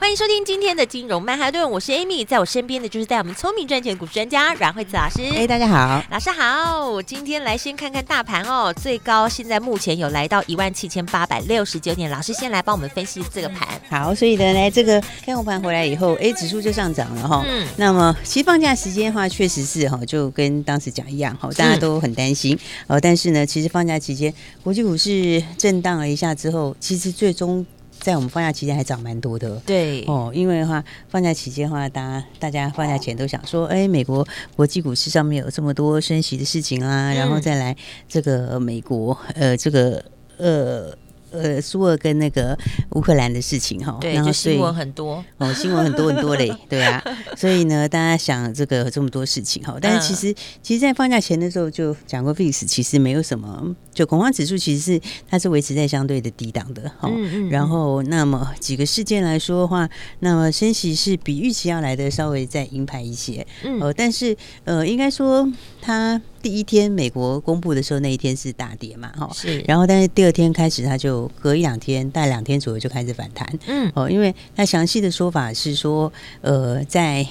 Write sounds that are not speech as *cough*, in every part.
欢迎收听今天的金融曼哈顿，我是 Amy，在我身边的就是带我们聪明赚钱股市专家阮惠慈老师。哎，大家好，老师好。我今天来先看看大盘哦，最高现在目前有来到一万七千八百六十九点。老师先来帮我们分析这个盘。好，所以呢，来这个开红盘回来以后，哎，指数就上涨了哈。嗯。那么其实放假时间的话，确实是哈，就跟当时讲一样哈，大家都很担心。呃，但是呢，其实放假期间，国际股市震荡了一下之后，其实最终。在我们放假期间还涨蛮多的，对哦，因为的话放假期间的话，大家大家放假前都想说，哎，美国国际股市上面有这么多升息的事情啊，嗯、然后再来这个美国呃这个呃。呃，苏俄跟那个乌克兰的事情哈，对，然后新闻很多。哦，新闻很多很多嘞，*laughs* 对啊，所以呢，大家想这个这么多事情哈，但是其实，其实，在放假前的时候就讲过，VIX 其实没有什么，就恐慌指数其实是它是维持在相对的低档的哈，嗯嗯，然后那么几个事件来说的话，那么升息是比预期要来的稍微再鹰派一些，嗯，呃，但是呃，应该说它。第一天美国公布的时候，那一天是大跌嘛，哈，是。然后，但是第二天开始，它就隔一两天，大概两天左右就开始反弹，嗯，哦，因为它详细的说法是说，呃，在。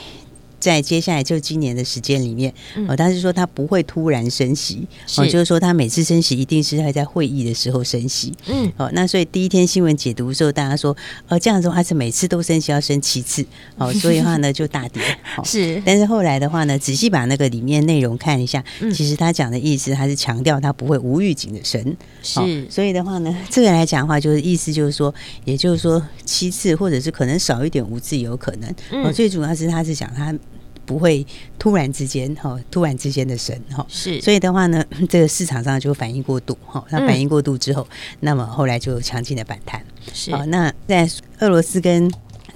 在接下来就今年的时间里面，哦，他是说他不会突然升息，哦，就是说他每次升息一定是会在会议的时候升息，嗯，哦，那所以第一天新闻解读的时候，大家说，呃，这样子的话是每次都升息要升七次，哦，*laughs* 所以的话呢就大跌，*laughs* 是，但是后来的话呢，仔细把那个里面内容看一下，其实他讲的意思，他是强调他不会无预警的升，是，所以的话呢，这个来讲的话，就是意思就是说，也就是说七次或者是可能少一点五次有可能，哦，最主要是他是讲他。不会突然之间哈，突然之间的神哈，是，所以的话呢，*clears throat* 这个市场上就反应过度哈，那反应过度之后，嗯、那么后来就强劲的反弹，是，好，那在俄罗斯跟。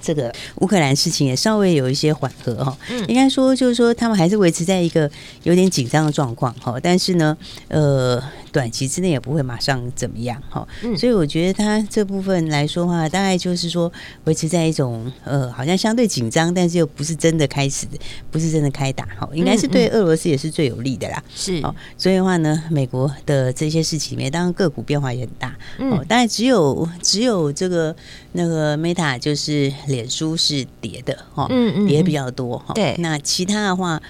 这个乌克兰事情也稍微有一些缓和哈，嗯，应该说就是说他们还是维持在一个有点紧张的状况哈，但是呢，呃，短期之内也不会马上怎么样哈，嗯，所以我觉得它这部分来说的话，大概就是说维持在一种呃，好像相对紧张，但是又不是真的开始，不是真的开打哈，应该是对俄罗斯也是最有利的啦，是。哦，所以的话呢，美国的这些事情里面，当然个股变化也很大，哦，大概只有只有这个那个 Meta 就是。脸书是跌的哈，嗯嗯，跌比较多哈。对，那其他的话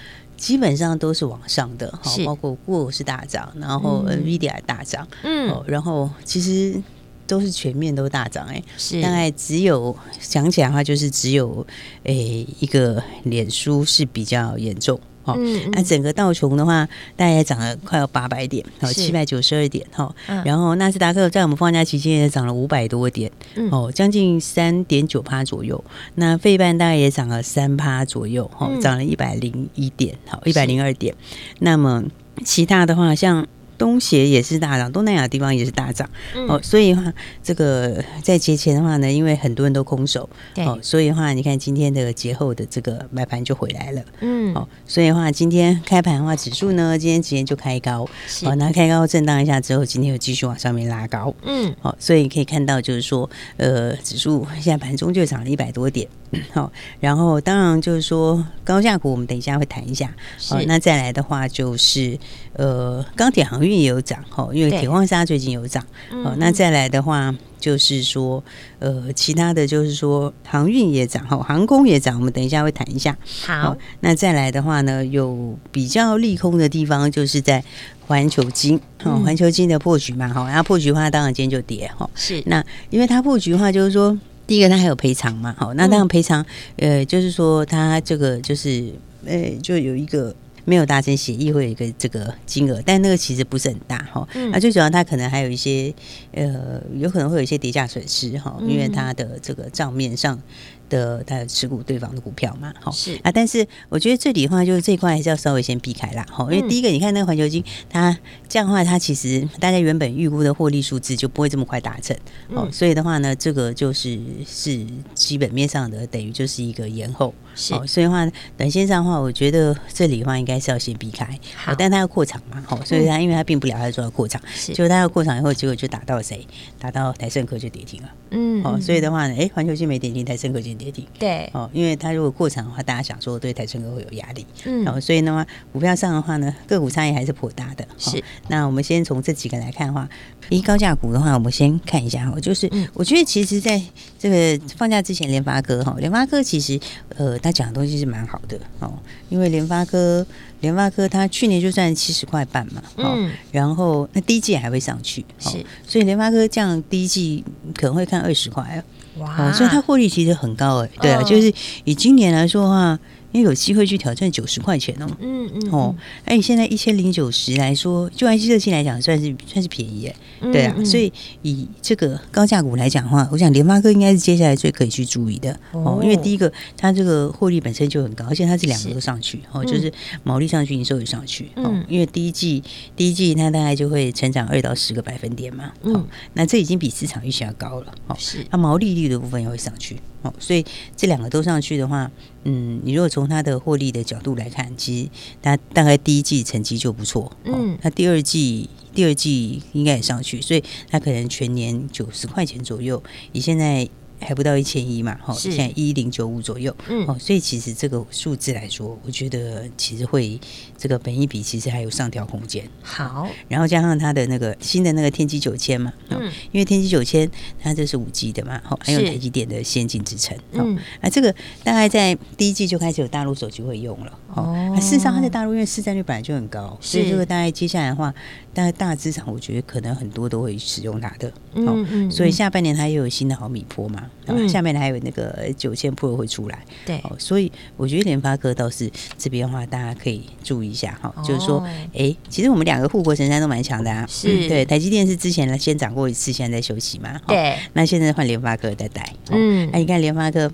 基本上都是往上的哈，包括 Google 是大涨，然后 NVIDIA 大涨，嗯，然后其实都是全面都大涨哎，是。大概只有想起来的话，就是只有诶一个脸书是比较严重。哦，嗯，那整个道琼的话，大概也涨了快要八百点，好，七百九十二点，哈，然后纳斯达克在我们放假期间也涨了五百多点，哦，将近三点九趴左右。那费半大概也涨了三趴左右，哈，涨了一百零一点，好，一百零二点。那么其他的话，像。东协也是大涨，东南亚地方也是大涨，嗯、哦，所以的话，这个在节前的话呢，因为很多人都空手，对。哦，所以的话，你看今天的节后的这个买盘就回来了，嗯，哦，所以的话，今天开盘的话，指数呢，今天直接就开高，是。哦，那开高震荡一下之后，今天又继续往上面拉高，嗯，好、哦，所以你可以看到，就是说，呃，指数现在盘中就涨了一百多点，好、哦，然后当然就是说高价股，我们等一下会谈一下，好那再来的话就是，呃，钢铁行业。运也有涨哈，因为铁矿砂最近有涨，哦，那再来的话就是说，呃，其他的就是说航运也涨哈，航空也涨，我们等一下会谈一下。好，那再来的话呢，有比较利空的地方，就是在环球金，哦，环球金的破局嘛，哈，然后破局的话，当然今天就跌哈。是，那因为它破局的话，就是说第一个他还有赔偿嘛，好，那当然赔偿，呃，就是说他这个就是，呃，就有一个。没有达成协议会有一个这个金额，但那个其实不是很大哈。那、嗯啊、最主要它可能还有一些呃，有可能会有一些叠价损失哈，因为它的这个账面上的他的持股对方的股票嘛，好是。啊，但是我觉得这里的话，就是这一块还是要稍微先避开啦，好，因为第一个，你看那个环球金，它这样的话，它其实大家原本预估的获利数字就不会这么快达成，哦，所以的话呢，这个就是是基本面上的，等于就是一个延后，是，所以的话，短线上的话，我觉得这里的话应该是要先避开，好，但它要扩厂嘛，好，所以它因为它并不了，它说要扩厂，结果它要扩厂以后，结果就打到谁？打到台盛科就跌停了，嗯，哦，所以的话呢，哎，环球金没跌停，台盛科就跌停，对。哦，因为它如果过长的话，大家想说对台胜科会有压力，嗯，然后所以呢，股票上的话呢，个股差异还是颇大的。是，那我们先从这几个来看的话，一高价股的话，我们先看一下哈，就是我觉得其实在这个放假之前，联发科哈，联发科其实呃，他讲的东西是蛮好的。哦，因为联发科，联发科它去年就赚七十块半嘛，嗯，然后那第一季还会上去，是，所以联发科这样第一季可能会看二十块啊。哇、哦，所以它获利其实很高哎，对啊，就是以今年来说的话。因为有机会去挑战九十块钱哦，嗯嗯哦，哎，现在一千零九十来说，就 IC 设计来讲，算是算是便宜哎，对啊，所以以这个高价股来讲的话，我想联发科应该是接下来最可以去注意的哦，因为第一个它这个获利本身就很高，而且它是两个都上去哦，就是毛利上去，营收也上去哦，因为第一季第一季它大概就会成长二到十个百分点嘛，哦，那这已经比市场预期要高了哦，是。它毛利率的部分也会上去哦，所以这两个都上去的话。嗯，你如果从它的获利的角度来看，其实它大概第一季成绩就不错，嗯，它第二季第二季应该也上去，所以它可能全年九十块钱左右，以现在。还不到一千一嘛，哈，现在一零九五左右，嗯，哦，所以其实这个数字来说，我觉得其实会这个本一比其实还有上调空间。好，然后加上它的那个新的那个天玑九千嘛，嗯，因为天玑九千它这是五 G 的嘛，哦，还有台积电的先进制程，嗯，啊，这个大概在第一季就开始有大陆手机会用了，哦，事实上它在大陆因为市占率本来就很高，所以这个大概接下来的话，大概大资产我觉得可能很多都会使用它的，嗯嗯，所以下半年它又有新的毫米波嘛。嗯、下面还有那个九千 Pro 会出来，对，哦，所以我觉得联发科倒是这边的话，大家可以注意一下哈，哦、就是说，哎，其实我们两个护国神山都蛮强的啊，是、嗯，对，台积电是之前呢先涨过一次，现在在休息嘛，对，那现在换联发科在带，嗯，那、啊、你看联发科。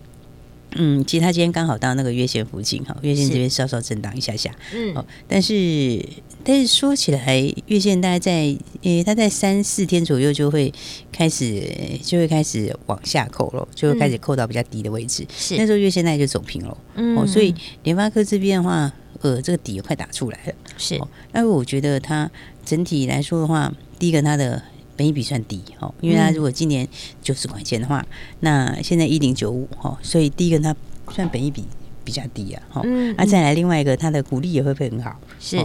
嗯，其实他今天刚好到那个月线附近哈，月线这边稍稍震荡一下下，嗯，哦，但是但是说起来，月线大概在呃，它在三四天左右就会开始就会开始往下扣了，就会开始扣到比较低的位置，是。那时候月线大概就走平了，嗯，哦，所以联发科这边的话，呃，这个底也快打出来了，是，那我觉得它整体来说的话，第一个它的。本益比算低哦，因为它如果今年九十块钱的话，那现在一零九五哦，所以第一个它算本益比比较低啊，哈，那再来另外一个它的股利也会不会很好，是。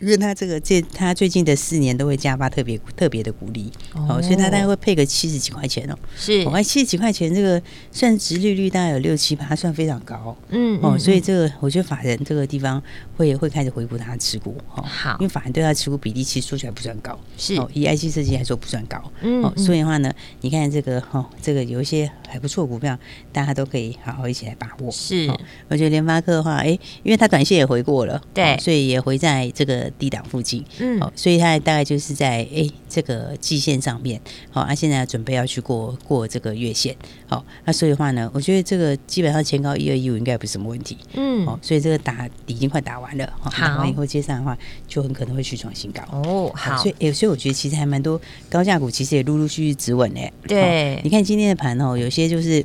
因为他这个这他最近的四年都会加发特别特别的鼓励哦，所以他大概会配个七十几块钱哦，是，我看七十几块钱这个算殖利率大概有六七八，算非常高，嗯哦，所以这个我觉得法人这个地方会会开始回顾他的持股哦，好，因为法人对他持股比例其实说起来不算高，是。哦，以 IC 设计来说不算高，嗯哦，所以的话呢，你看这个哦，这个有一些还不错股票，大家都可以好好一起来把握，是，我觉得联发科的话，哎，因为它短线也回过了，对，所以也回在这个。低档附近，嗯，好，所以它大概就是在哎、欸、这个季线上面，好，啊，现在准备要去过过这个月线，好，那所以的话呢，我觉得这个基本上前高一二一五应该不是什么问题，嗯，好，所以这个打已经快打完了，好，打完以后接上的话就很可能会去创新高，哦，好，所以哎、欸，所以我觉得其实还蛮多高价股，其实也陆陆续续止稳嘞，对，你看今天的盘哦，有些就是。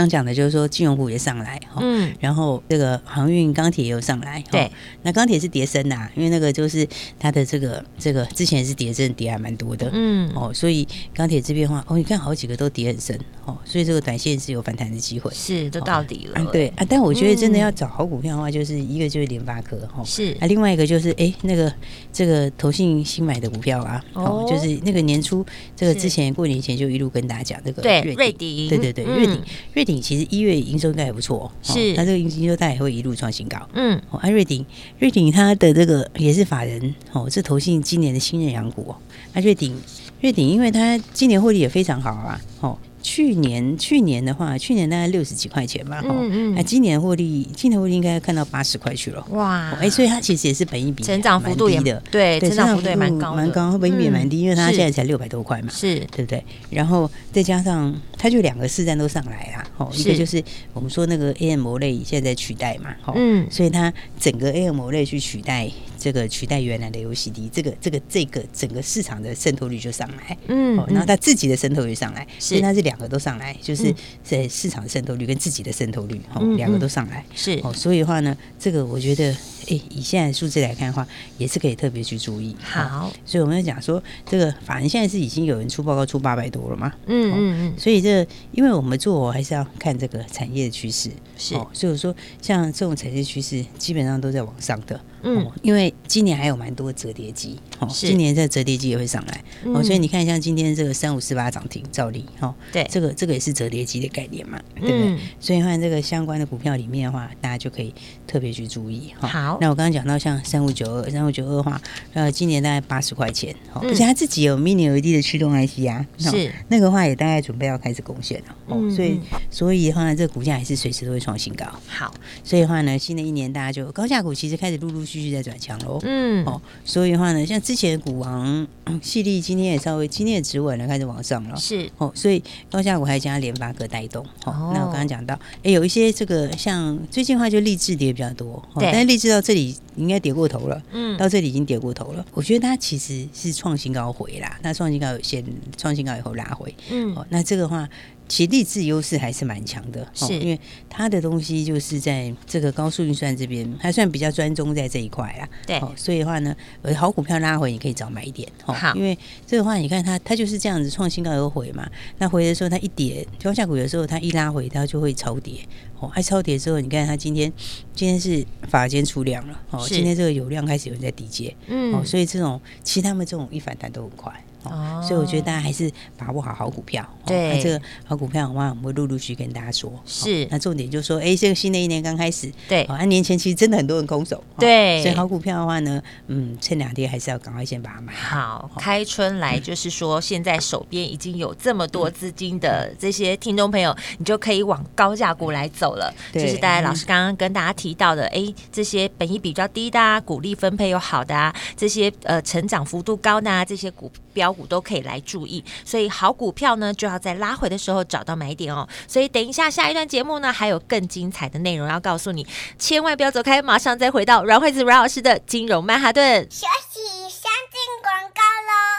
刚讲的就是说金融股也上来哈，嗯，然后这个航运钢铁也有上来，对，那钢铁是跌深呐，因为那个就是它的这个这个之前是跌深，跌还蛮多的，嗯，哦，所以钢铁这边的话，哦，你看好几个都跌很深，哦，所以这个短线是有反弹的机会，是都到底了，对啊，但我觉得真的要找好股票的话，就是一个就是联发科哈，是。啊，另外一个就是哎那个这个投信新买的股票啊，哦，就是那个年初这个之前过年前就一路跟大家讲这个对瑞迪，对对对，瑞迪瑞。鼎其实一月营收应该还不错，是它这个营收大概也会一路创新高。嗯，哦，瑞鼎，瑞鼎它的这个也是法人哦，是投信今年的新人养股哦。啊，瑞鼎，瑞鼎，因为它今年获利也非常好啊，哦。去年去年的话，去年大概六十几块钱吧，哈、嗯。嗯，那今年获利，今年获利应该看到八十块去了，哇，哎、欸，所以它其实也是本益比成长幅度也的，对，成长幅度也蛮高，蛮高，本益比也蛮低，因为它现在才六百多块嘛，是，对不对？然后再加上它就两个市占都上来啦，哦，一个就是我们说那个 AMOLED 现在在取代嘛，嗯，所以它整个 AMOLED 去取代。这个取代原来的 LCD，这个这个这个整个市场的渗透率就上来，嗯，然后它自己的渗透率上来，是，它是两个都上来，就是在市场的渗透率跟自己的渗透率，哦，两个都上来，是，哦，所以的话呢，这个我觉得，哎，以现在数字来看的话，也是可以特别去注意。好，所以我们要讲说，这个反正现在是已经有人出报告出八百多了嘛，嗯嗯嗯，所以这个，因为我们做还是要看这个产业的趋势，是，所以我说像这种产业趋势基本上都在往上的。嗯，因为今年还有蛮多折叠机，哦，今年这折叠机也会上来，哦，所以你看像今天这个三五四八涨停，照例，哦，对，这个这个也是折叠机的概念嘛，对不对？所以看这个相关的股票里面的话，大家就可以特别去注意，好，那我刚刚讲到像三五九二，三五九二的话，呃，今年大概八十块钱，而且它自己有 Mini LED 的驱动 IC 啊，是。那个话也大概准备要开始贡献了，哦，所以所以的话呢，这个股价也是随时都会创新高，好，所以的话呢，新的一年大家就高价股其实开始陆陆续。继续在转强喽，嗯，哦，所以的话呢，像之前的股王 *coughs* 矽力今天也稍微今天也止稳了，开始往上了，是。哦，所以高价股还加联发科带动，哦，那我刚刚讲到，哎、欸，有一些这个像最近的话就励志跌比较多，哦，但是励志到这里应该跌过头了，嗯，到这里已经跌过头了，我觉得它其实是创新高回啦，那创新高有先创新高以后拉回，嗯，哦，那这个话。其实励志优势还是蛮强的，是因为它的东西就是在这个高速运算这边还算比较专中在这一块啊。对，所以的话呢，好股票拉回你可以早买一点，好，因为这个话你看它它就是这样子创新高而回嘛，那回的时候它一跌，高价股的时候它一拉回它就会超跌，哦，它超跌之后你看它今天今天是法间出量了，哦，今天这个有量开始有人在低接，嗯，哦，所以这种其实他们这种一反弹都很快。哦，所以我觉得大家还是把握好好股票。对，那这个好股票的话，我们会陆陆续续跟大家说。是，那重点就是说，哎，这个新的一年刚开始，对，啊，年前其实真的很多人空手。对，所以好股票的话呢，嗯，趁两天还是要赶快先把它买好。开春来就是说，现在手边已经有这么多资金的这些听众朋友，你就可以往高价股来走了。就是大家老师刚刚跟大家提到的，哎，这些本益比较低的啊，股利分配又好的啊，这些呃成长幅度高的啊，这些股标。股都可以来注意，所以好股票呢，就要在拉回的时候找到买点哦。所以等一下下一段节目呢，还有更精彩的内容要告诉你，千万不要走开，马上再回到阮惠子阮老师的金融曼哈顿。休息，先进广告喽。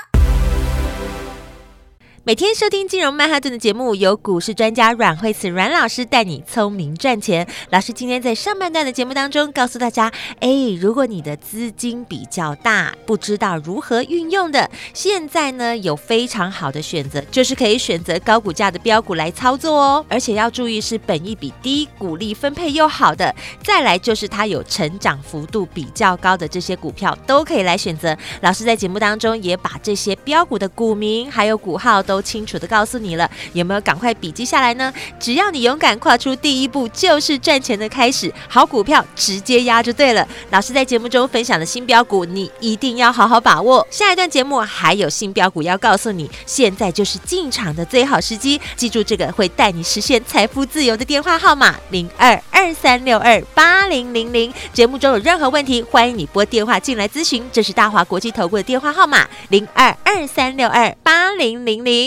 每天收听金融曼哈顿的节目，由股市专家阮慧慈阮老师带你聪明赚钱。老师今天在上半段的节目当中告诉大家，哎，如果你的资金比较大，不知道如何运用的，现在呢有非常好的选择，就是可以选择高股价的标股来操作哦。而且要注意是本益比低、股利分配又好的，再来就是它有成长幅度比较高的这些股票都可以来选择。老师在节目当中也把这些标股的股名还有股号都。都清楚的告诉你了，有没有赶快笔记下来呢？只要你勇敢跨出第一步，就是赚钱的开始。好股票直接压就对了。老师在节目中分享的新标股，你一定要好好把握。下一段节目还有新标股要告诉你，现在就是进场的最好时机。记住这个会带你实现财富自由的电话号码：零二二三六二八零零零。节目中有任何问题，欢迎你拨电话进来咨询。这是大华国际投顾的电话号码：零二二三六二八零零零。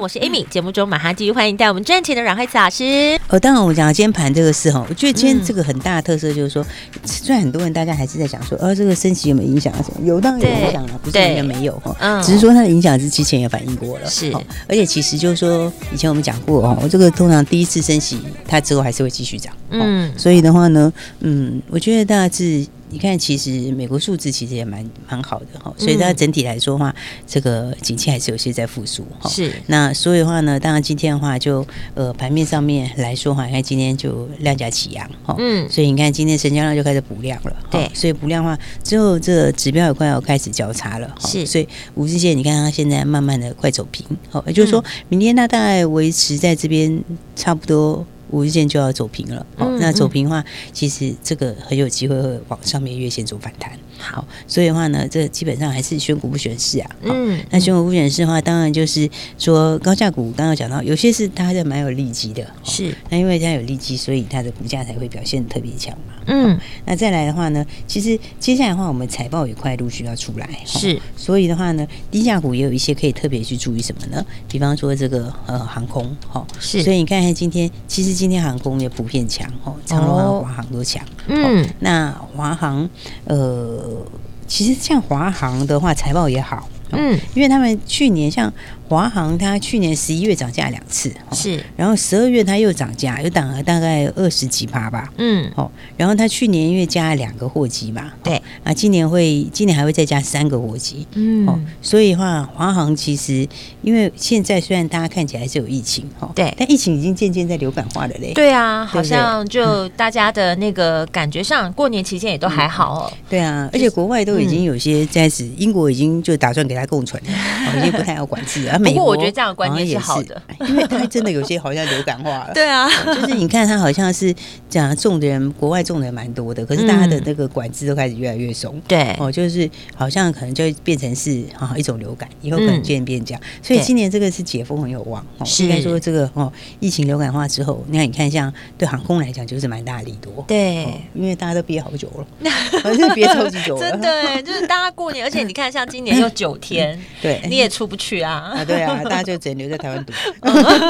我是 Amy。节目中马上继续欢迎带我们赚钱的阮慧慈老师。哦，当然我们讲今天盘这个事哈，我觉得今天这个很大的特色就是说，嗯、虽然很多人大家还是在讲说，哦，这个升息有没有影响啊？什么有当然有影响了，不是应该没有哈。嗯，只是说它的影响是之前也反映过了。是，而且其实就是说，以前我们讲过哦，我这个通常第一次升息，它之后还是会继续涨。嗯，所以的话呢，嗯，我觉得大致。你看，其实美国数字其实也蛮蛮好的哈，所以它整体来说的话，这个景气还是有些在复苏哈。是，那所以的话呢，当然今天的话就呃盘面上面来说哈，你看今天就量价齐扬哈，嗯，所以你看今天成交量就开始补量了，对，所以补量的话之后这个指标也快要开始交叉了，是，所以五日线你看它现在慢慢的快走平，好，也就是说明天它大概维持在这边差不多。五日线就要走平了，那走平的话，其实这个很有机会会往上面月线做反弹。好，所以的话呢，这基本上还是选股不选市啊。嗯，那选股不选市的话，当然就是说高价股，刚刚讲到有些是它还是蛮有利基的，是。那因为它有利基，所以它的股价才会表现特别强嘛。嗯，那再来的话呢，其实接下来的话，我们财报也快陆续要出来，是。所以的话呢，低价股也有一些可以特别去注意什么呢？比方说这个呃航空，哈，是。所以你看看今天，其实今天航空也普遍强，哦，长荣航、华航都强。嗯，那华航呃。其实像华航的话，财报也好，嗯，因为他们去年像。华航它去年十一月涨价两次，是，然后十二月它又涨价，又涨了大概二十几趴吧，嗯，好，然后它去年因为加了两个货机嘛，对，啊，今年会今年还会再加三个货机，嗯，哦，所以的话华航其实因为现在虽然大家看起来是有疫情，哈，对，但疫情已经渐渐在流感化了嘞，对啊，好像就大家的那个感觉上，过年期间也都还好哦，对啊，而且国外都已经有些在此，英国已经就打算给它共存，哦，已经不太要管制了。不过我觉得这样的观念是好的，因为它真的有些好像流感化了。*laughs* 对啊，就是你看它好像是讲种的人，国外种的人蛮多的，可是大家的那个管制都开始越来越松。对，哦，就是好像可能就变成是啊一种流感，以后可能渐渐变这样。所以今年这个是解封很有望。应该说这个哦，疫情流感化之后，那你看像对航空来讲就是蛮大的利多。对，因为大家都憋好久了，*laughs* 憋超级久了。真的，就是大家过年，而且你看像今年又九天，*laughs* 对，你也出不去啊。对啊，*laughs* 大家就只能留在台湾读。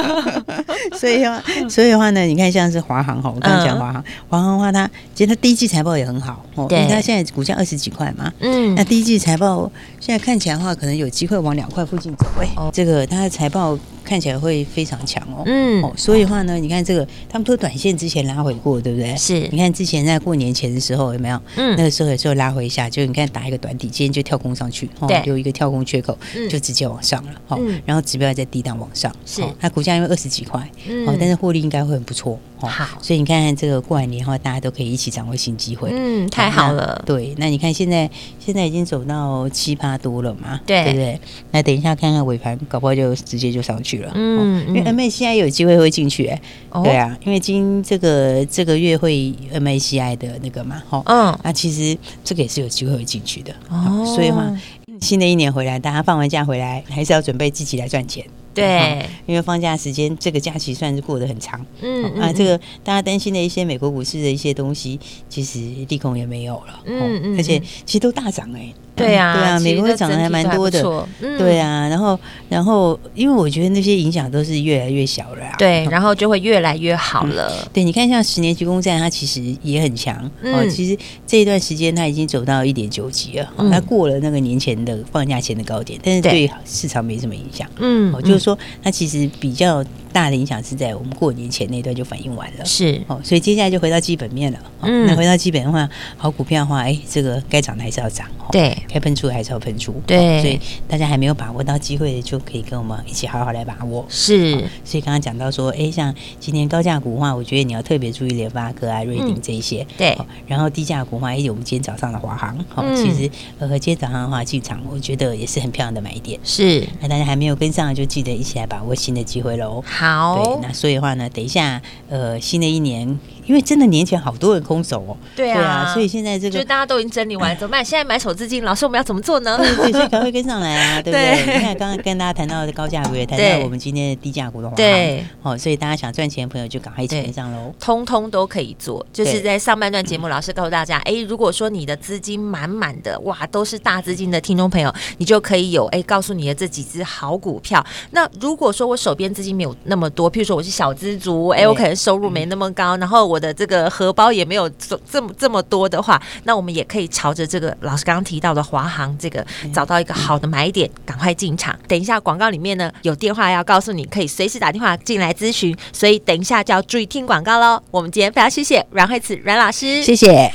*laughs* 所以的话，所以的话呢，你看像是华航哈，我刚刚讲华航，华航的话，它其实它第一季财报也很好哦，因为它现在股价二十几块嘛，嗯，那第一季财报现在看起来的话，可能有机会往两块附近走。哎，这个它的财报。看起来会非常强哦，嗯，哦，所以的话呢，你看这个，他们都短线之前拉回过，对不对？是，你看之前在过年前的时候有没有？嗯，那个时候有时候拉回一下，就你看打一个短底，今天就跳空上去，哦，有一个跳空缺口，就直接往上了，好，然后指标在低档往上，是，它股价因为二十几块，哦，但是获利应该会很不错，好，所以你看看这个过完年的话，大家都可以一起掌握新机会，嗯，太好。了，对，那你看现在现在已经走到七八多了嘛，对，对？那等一下看看尾盘，搞不好就直接就上去了，嗯，因为 MACI 有机会会进去，哎，对啊，因为今这个这个月会 MACI 的那个嘛，哈，嗯，那其实这个也是有机会会进去的，哦，所以嘛新的一年回来，大家放完假回来，还是要准备自己来赚钱。对，因为放假时间这个假期算是过得很长。嗯啊，这个大家担心的一些美国股市的一些东西，其实利空也没有了。嗯嗯，而且其实都大涨哎。对啊，对啊，美国涨得还蛮多的。对啊，然后然后因为我觉得那些影响都是越来越小了。对，然后就会越来越好了。对，你看像十年期公债，它其实也很强哦。其实这一段时间它已经走到一点九级了，它过了那个年前的放假前的高点，但是对市场没什么影响。嗯，就是说它其实比较大的影响是在我们过年前那段就反应完了。是哦，所以接下来就回到基本面了。嗯，那回到基本的话，好股票的话，哎，这个该涨的还是要涨。对。该喷出还是要喷出，对，所以大家还没有把握到机会，就可以跟我们一起好好来把握。是，所以刚刚讲到说，哎，像今年高价股的话，我觉得你要特别注意联发科啊、瑞鼎这一些。对，然后低价股的话，哎，我们今天早上的华航，好，其实呃，今天早上的话进场，我觉得也是很漂亮的买点。是，那大家还没有跟上，就记得一起来把握新的机会喽。好，对，那所以的话呢，等一下，呃，新的一年，因为真的年前好多人空手哦。对啊，所以现在这个就大家都已经整理完，怎么办？*laughs* 现在买手资金，老师我们要怎么做呢？对对，所以赶快跟上来啊，*laughs* 对不对？你看刚刚跟大家谈到的高价股，也谈到我们今天的低价股的话，对，哦，所以大家想赚钱的朋友就赶快一起跟上喽，通通都可以做。就是在上半段节目，老师告诉大家，哎，如果说你的资金满满的，哇，都是大资金的听众朋友，你就可以有哎，告诉你的这几只好股票。那如果说我手边资金没有那么多，譬如说我是小资族，哎，我可能收入没那么高，然后我的这个荷包也没有这这么这么多的话，那我们也可以朝着这个老师刚刚提到的华航这个找到一个好的买点，赶快进场。等一下广告里面呢，有电话要告诉你，可以随时打电话进来咨询，所以等一下就要注意听广告喽。我们今天非常谢谢阮慧慈阮老师，谢谢。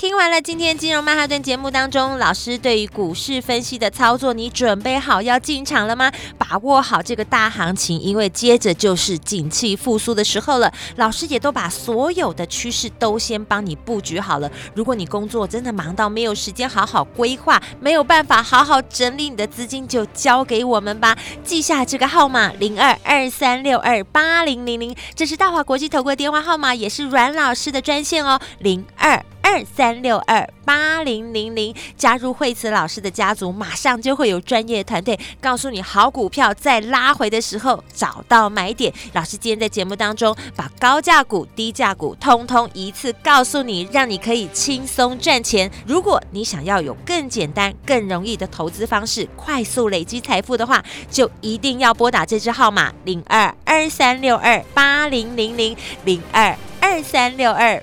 听完了今天金融曼哈顿节目当中，老师对于股市分析的操作，你准备好要进场了吗？把握好这个大行情，因为接着就是景气复苏的时候了。老师也都把所有的趋势都先帮你布局好了。如果你工作真的忙到没有时间好好规划，没有办法好好整理你的资金，就交给我们吧。记下这个号码零二二三六二八零零零，这是大华国际投顾电话号码，也是阮老师的专线哦，零二。二三六二八零零零，加入惠慈老师的家族，马上就会有专业团队告诉你好股票在拉回的时候找到买点。老师今天在节目当中把高价股、低价股通通一次告诉你，让你可以轻松赚钱。如果你想要有更简单、更容易的投资方式，快速累积财富的话，就一定要拨打这支号码零二二三六二八零零零零二二三六二。